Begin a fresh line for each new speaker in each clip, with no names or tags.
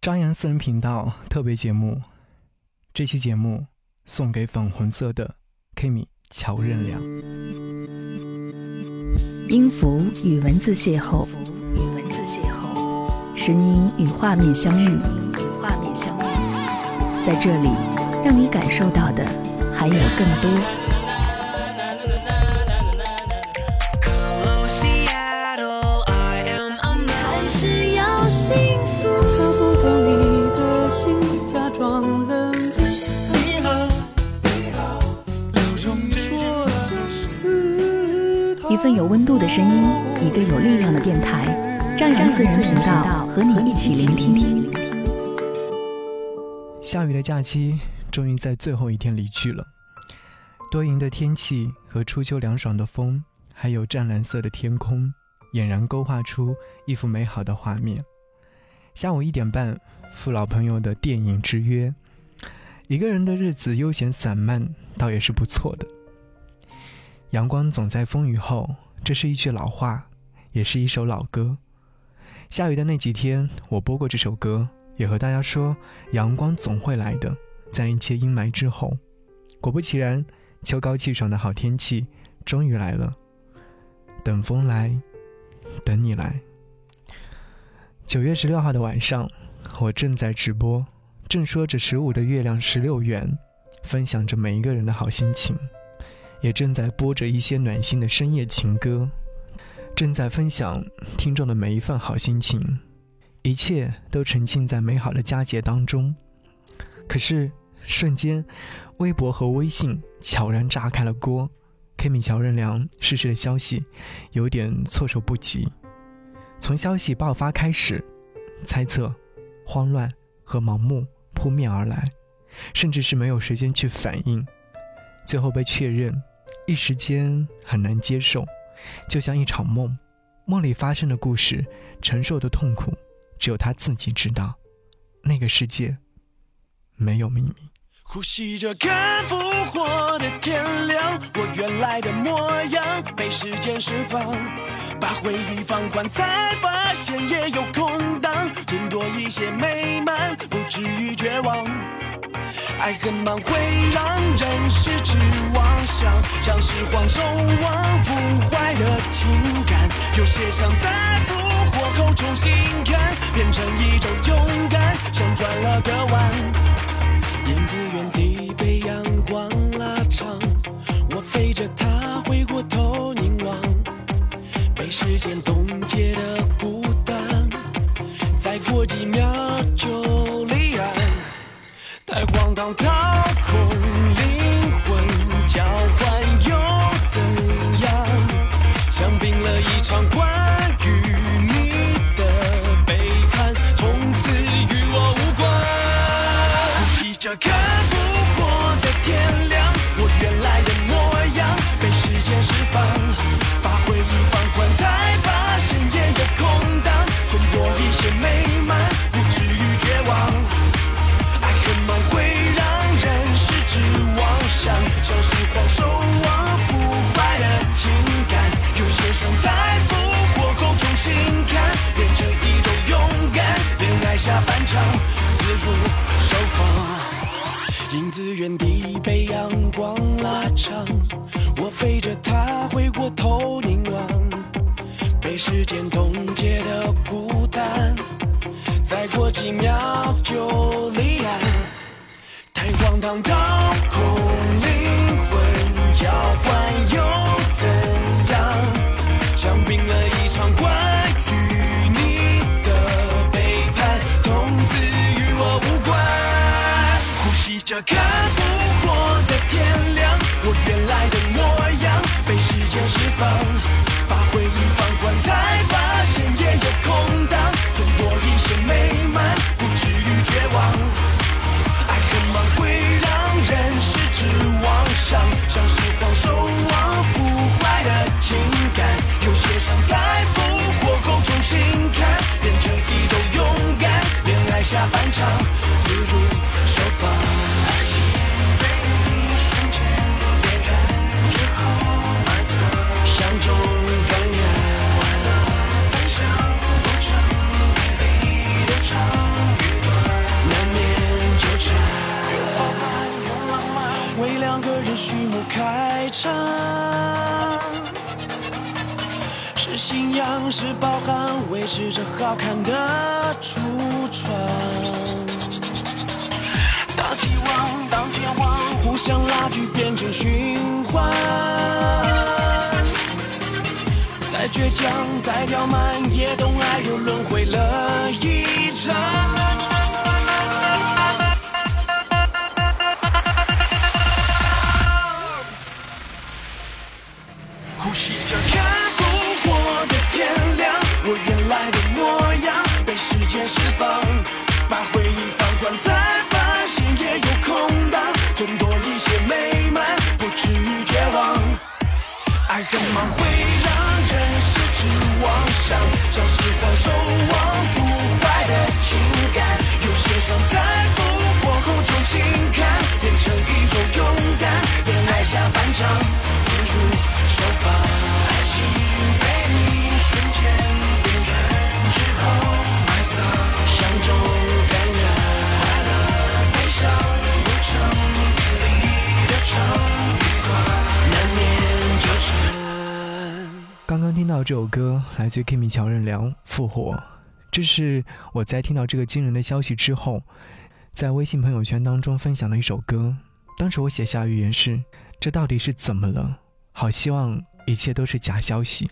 张扬私人频道特别节目，这期节目送给粉红色的 Kimi 乔任梁。
音符与文字邂逅，与文字邂逅，声音与画面相遇，与画面相遇，在这里，让你感受到的还有更多。有温度的声音，一个有力量的电台，张扬私人频道和你一起聆听。
下雨的假期终于在最后一天离去了，多云的天气和初秋凉爽的风，还有湛蓝色的天空，俨然勾画出一幅美好的画面。下午一点半，赴老朋友的电影之约，一个人的日子悠闲散漫，倒也是不错的。阳光总在风雨后，这是一句老话，也是一首老歌。下雨的那几天，我播过这首歌，也和大家说，阳光总会来的，在一切阴霾之后。果不其然，秋高气爽的好天气终于来了。等风来，等你来。九月十六号的晚上，我正在直播，正说着十五的月亮十六圆，分享着每一个人的好心情。也正在播着一些暖心的深夜情歌，正在分享听众的每一份好心情，一切都沉浸在美好的佳节当中。可是瞬间，微博和微信悄然炸开了锅，Kimi 乔任梁逝世的消息有点措手不及。从消息爆发开始，猜测、慌乱和盲目扑面而来，甚至是没有时间去反应，最后被确认。一时间很难接受，就像一场梦，梦里发生的故事，承受的痛苦，只有他自己知道。那个世界没有秘密。
呼吸着看复活的天亮，我原来的模样被时间释放，把回忆放宽，才发现也有空档，更多一些美满，不至于绝望。爱很慢，会让人失去妄想，像是荒兽王腐坏的情感。有些伤在复活后重新看，变成一种勇敢，像转了个弯。影子原地被阳光拉长，我背着它回过头凝望，被时间冻结的拉长，我背着他回过头倔强，再刁蛮，也懂爱又轮回了一场。呼吸着看不火的天亮，我原来的模样被时间释放。把回忆放光，才发现也有空当，总多一些美满，不至于绝望。爱
很忙。到这首歌，来自 Kimi 乔任梁《复活》，这是我在听到这个惊人的消息之后，在微信朋友圈当中分享的一首歌。当时我写下预言是：这到底是怎么了？好希望一切都是假消息。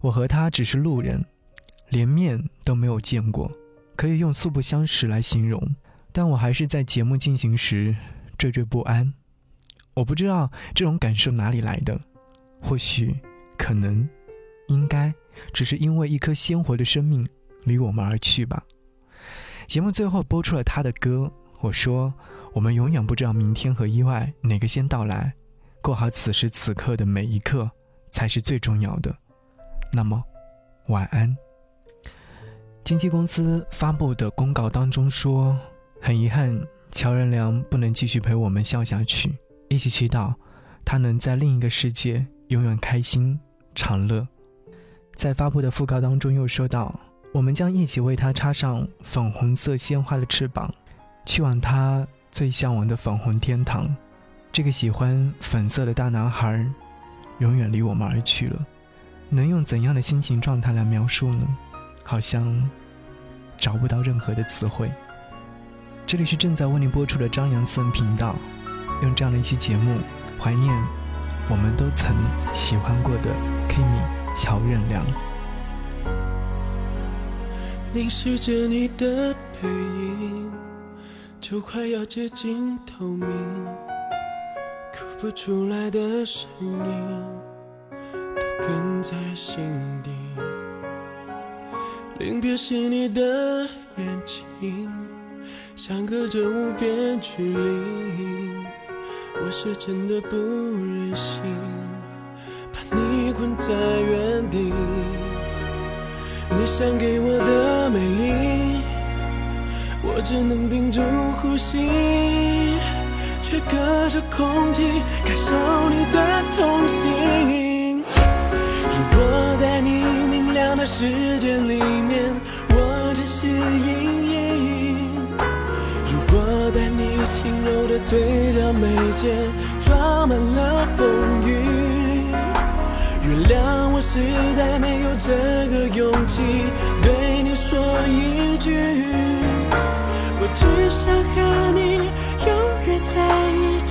我和他只是路人，连面都没有见过，可以用素不相识来形容。但我还是在节目进行时惴惴不安。我不知道这种感受哪里来的，或许。可能，应该，只是因为一颗鲜活的生命离我们而去吧。节目最后播出了他的歌，我说：“我们永远不知道明天和意外哪个先到来，过好此时此刻的每一刻才是最重要的。”那么，晚安。经纪公司发布的公告当中说：“很遗憾，乔任梁不能继续陪我们笑下去，一起祈祷他能在另一个世界永远开心。”长乐，在发布的讣告当中又说道：“我们将一起为他插上粉红色鲜花的翅膀，去往他最向往的粉红天堂。”这个喜欢粉色的大男孩，永远离我们而去了。能用怎样的心情状态来描述呢？好像找不到任何的词汇。这里是正在为您播出的张扬私人频道，用这样的一期节目怀念我们都曾喜欢过的。Kimi 乔任梁，
凝视着你的背影，就快要接近透明，哭不出来的声音都哽在心底。临别时你的眼睛，相隔着无边距离，我是真的不忍心。你困在原地，你想给我的美丽，我只能屏住呼吸，却隔着空气感受你的痛心。如果在你明亮的世界里面，我只是阴影；如果在你轻柔的嘴角眉间装满了风雨。原谅我，实在没有这个勇气对你说一句，我只想和你永远在一起。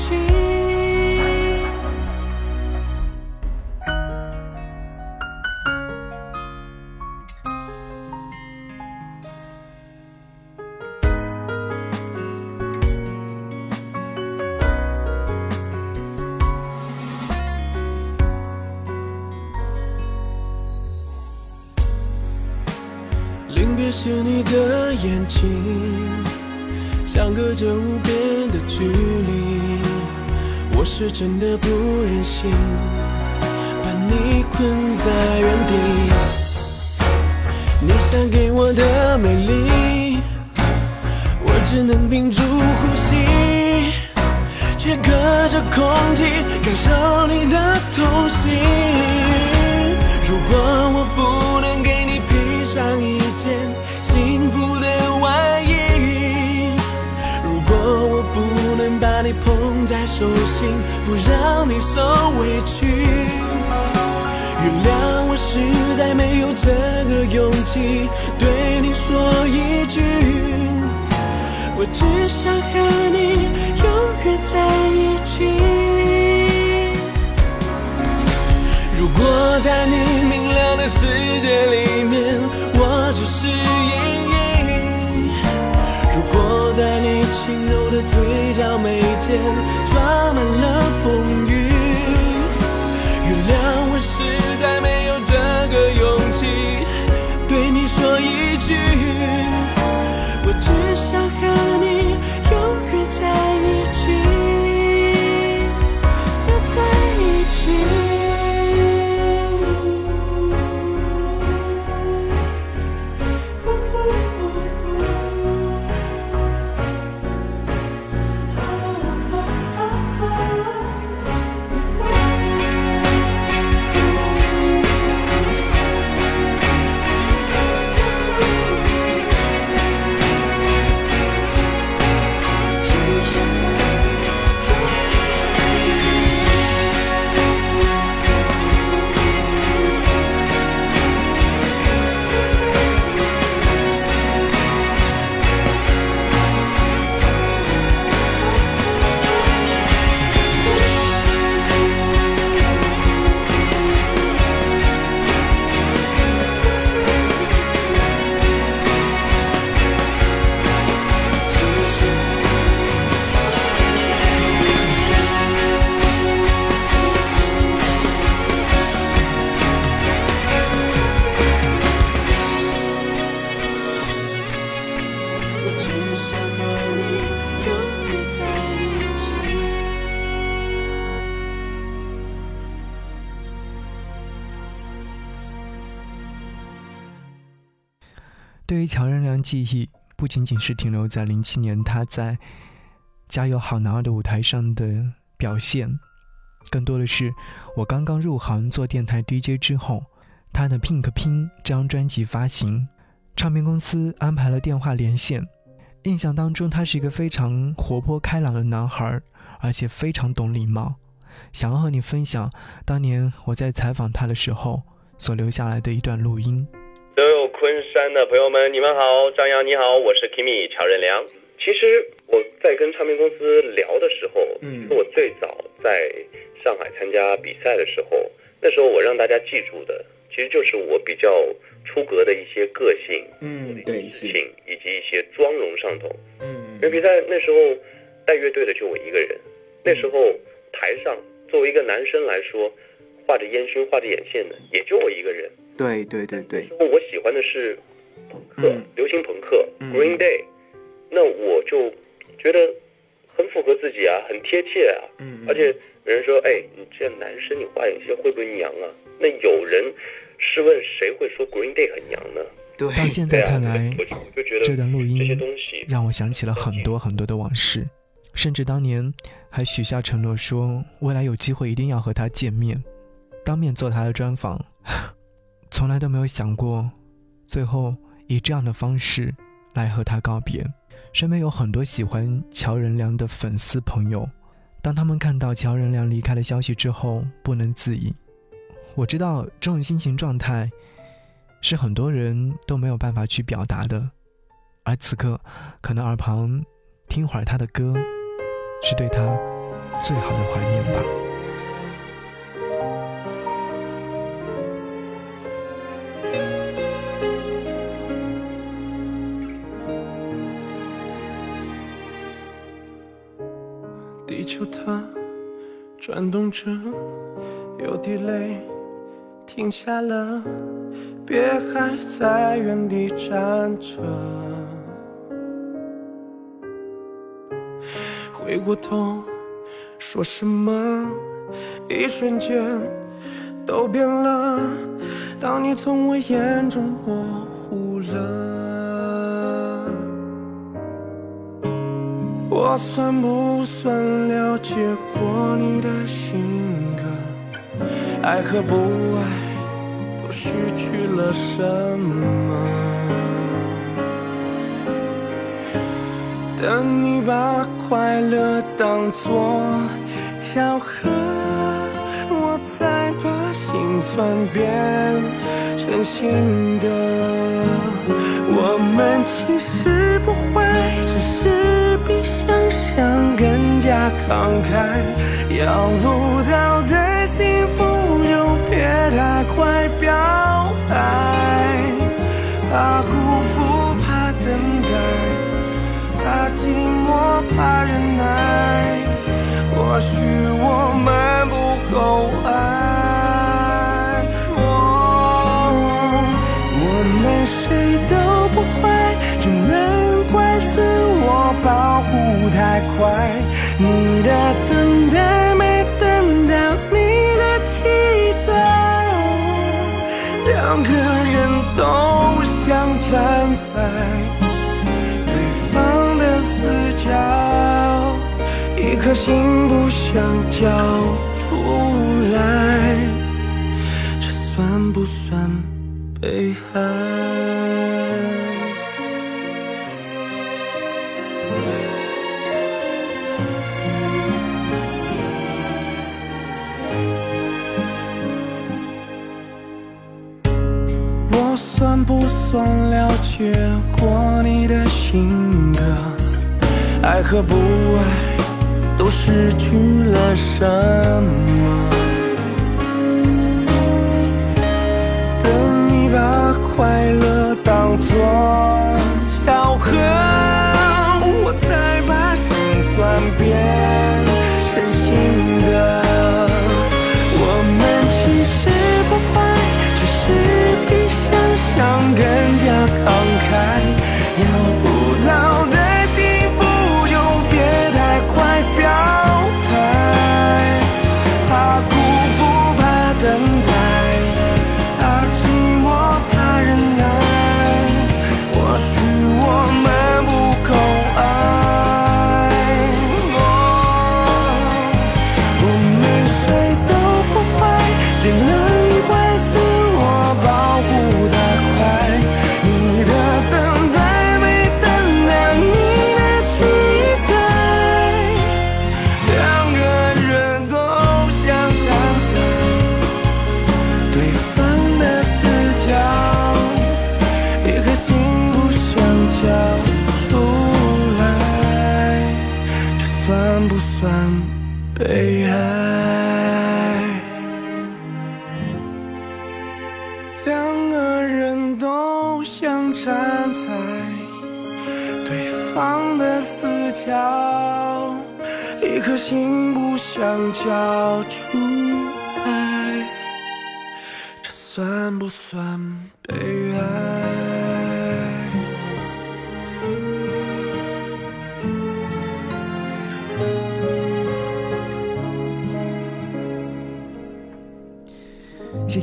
是你的眼睛，相隔着无边的距离，我是真的不忍心把你困在原地。你想给我的美丽，我只能屏住呼吸，却隔着空气感受你的痛心。手心，不让你受委屈。原谅我实在没有这个勇气对你说一句，我只想和你永远在一起。如果在你明亮的世界里面，我只是阴轻柔的嘴角眉间装满了风雨，原谅我
是仅仅是停留在零七年他在《加油好男儿》的舞台上的表现，更多的是我刚刚入行做电台 DJ 之后，他的《Pink Pin》这张专辑发行，唱片公司安排了电话连线。印象当中，他是一个非常活泼开朗的男孩，而且非常懂礼貌。想要和你分享当年我在采访他的时候所留下来的一段录音。
昆山的朋友们，你们好，张扬你好，我是 Kimi 乔任梁。其实我在跟唱片公司聊的时候，
嗯
我最早在上海参加比赛的时候，那时候我让大家记住的，其实就是我比较出格的一些个性、
嗯，对，是，
性以及一些妆容上头。
嗯
因为比赛那时候带乐队的就我一个人，那时候台上作为一个男生来说，画着烟熏、画着眼线的也就我一个人。
对对对对，
我喜欢的是朋克、
嗯
流行朋克、
嗯
Green Day，那我就觉得很符合自己啊，很贴切啊。
嗯，
而且有人说，哎，你这男生你画眼线会不会娘啊？那有人试问谁会说 Green Day 很娘呢？
对，
到现在看来，
我就我就觉得
这段录
这些
音
东西
让我想起了很多很多的往事，甚至当年还许下承诺说，未来有机会一定要和他见面，当面做他的专访。从来都没有想过，最后以这样的方式来和他告别。身边有很多喜欢乔任梁的粉丝朋友，当他们看到乔任梁离开的消息之后，不能自已。我知道这种心情状态是很多人都没有办法去表达的，而此刻，可能耳旁听会儿他的歌，是对他最好的怀念吧。
感动着，有滴泪停下了，别还在原地站着。回过头说什么？一瞬间都变了。当你从我眼中模糊了。我算不算了解过你的性格？爱和不爱都失去了什么？等你把快乐当作
巧合，我才把心酸变成心的。我们其实不会，只是慷慨。要不到的幸福就别太快表态，怕辜负，怕等待，怕寂寞，怕忍耐。或许我们不够爱，你的等待没等到你的期待，两个人都想站在对方的死角，一颗心不想交出来，这算不算被害？和不爱都失去了什么？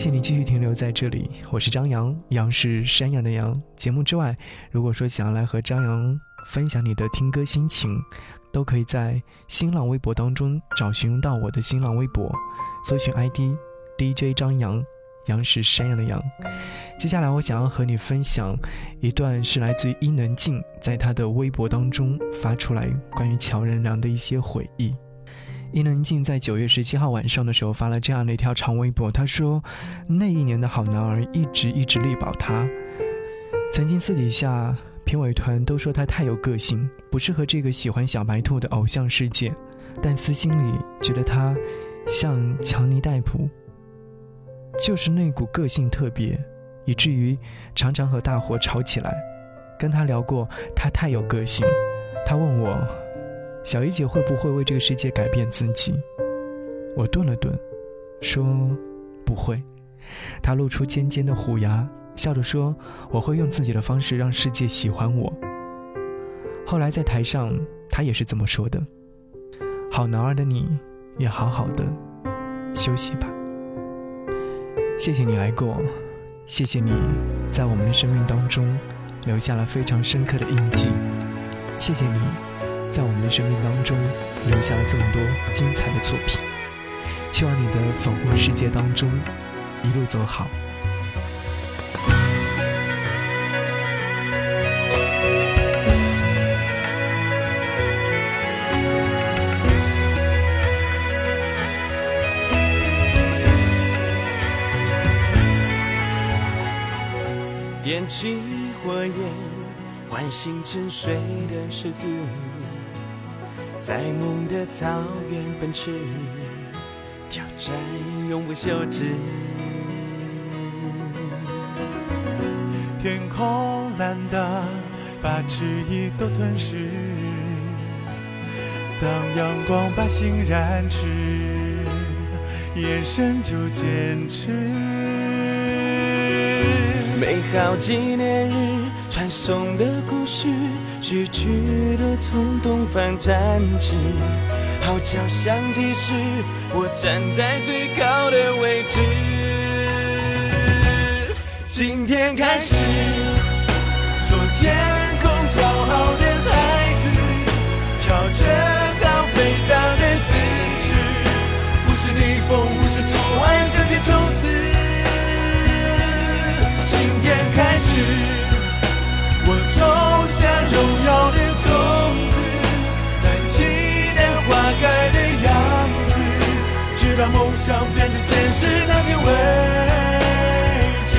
谢你继续停留在这里，我是张扬，杨是山羊的羊。节目之外，如果说想要来和张扬分享你的听歌心情，都可以在新浪微博当中找寻到我的新浪微博，搜寻 ID DJ 张扬，杨是山羊的羊。接下来我想要和你分享一段是来自于伊能静在她的微博当中发出来关于乔任梁的一些回忆。伊能静在九月十七号晚上的时候发了这样的一条长微博，她说：“那一年的好男儿一直一直力保她，曾经私底下评委团都说他太有个性，不适合这个喜欢小白兔的偶像世界，但私心里觉得他像强尼戴普，就是那股个性特别，以至于常常和大伙吵起来。跟他聊过，他太有个性，他问我。”小姨姐会不会为这个世界改变自己？我顿了顿，说不会。她露出尖尖的虎牙，笑着说：“我会用自己的方式让世界喜欢我。”后来在台上，她也是这么说的。好男儿的你，也好好的休息吧。谢谢你来过，谢谢你在我们的生命当中留下了非常深刻的印记。谢谢你。在我们的生命当中留下了这么多精彩的作品希望你的粉红世界当中一路走好。
点起火焰唤醒沉睡的狮子在梦的草原奔驰，挑战永不休止。
天空蓝的，把迟疑都吞噬。当阳光把心燃炽，眼神就坚持。
美好纪念日，传颂的故事，逝去从东方站起，号角响起时，我站在最高的位置。今天开始，昨天梦想变成现实那天为止。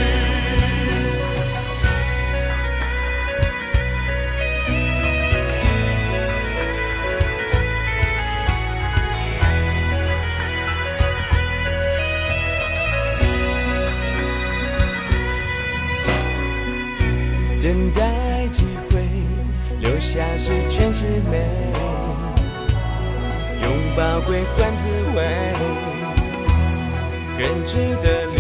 等待机会，留下是全是美，拥抱归还滋味，人值得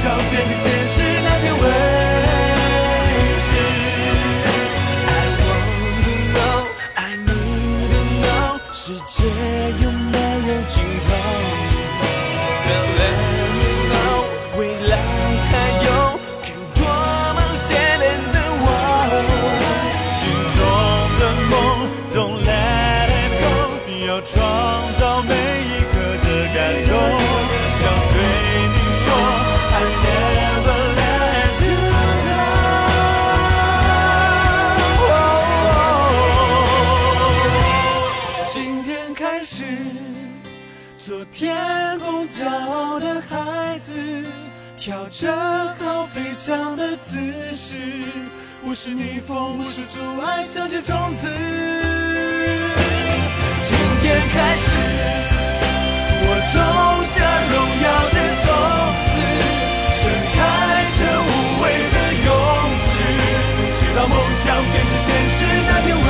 想变成现实那天天空骄傲的孩子，跳着好飞翔的姿势，不是逆风，不是阻碍，向前冲刺。今天开始，我种下荣耀的种子，盛开着无畏的勇士，直到梦想变成现实那天为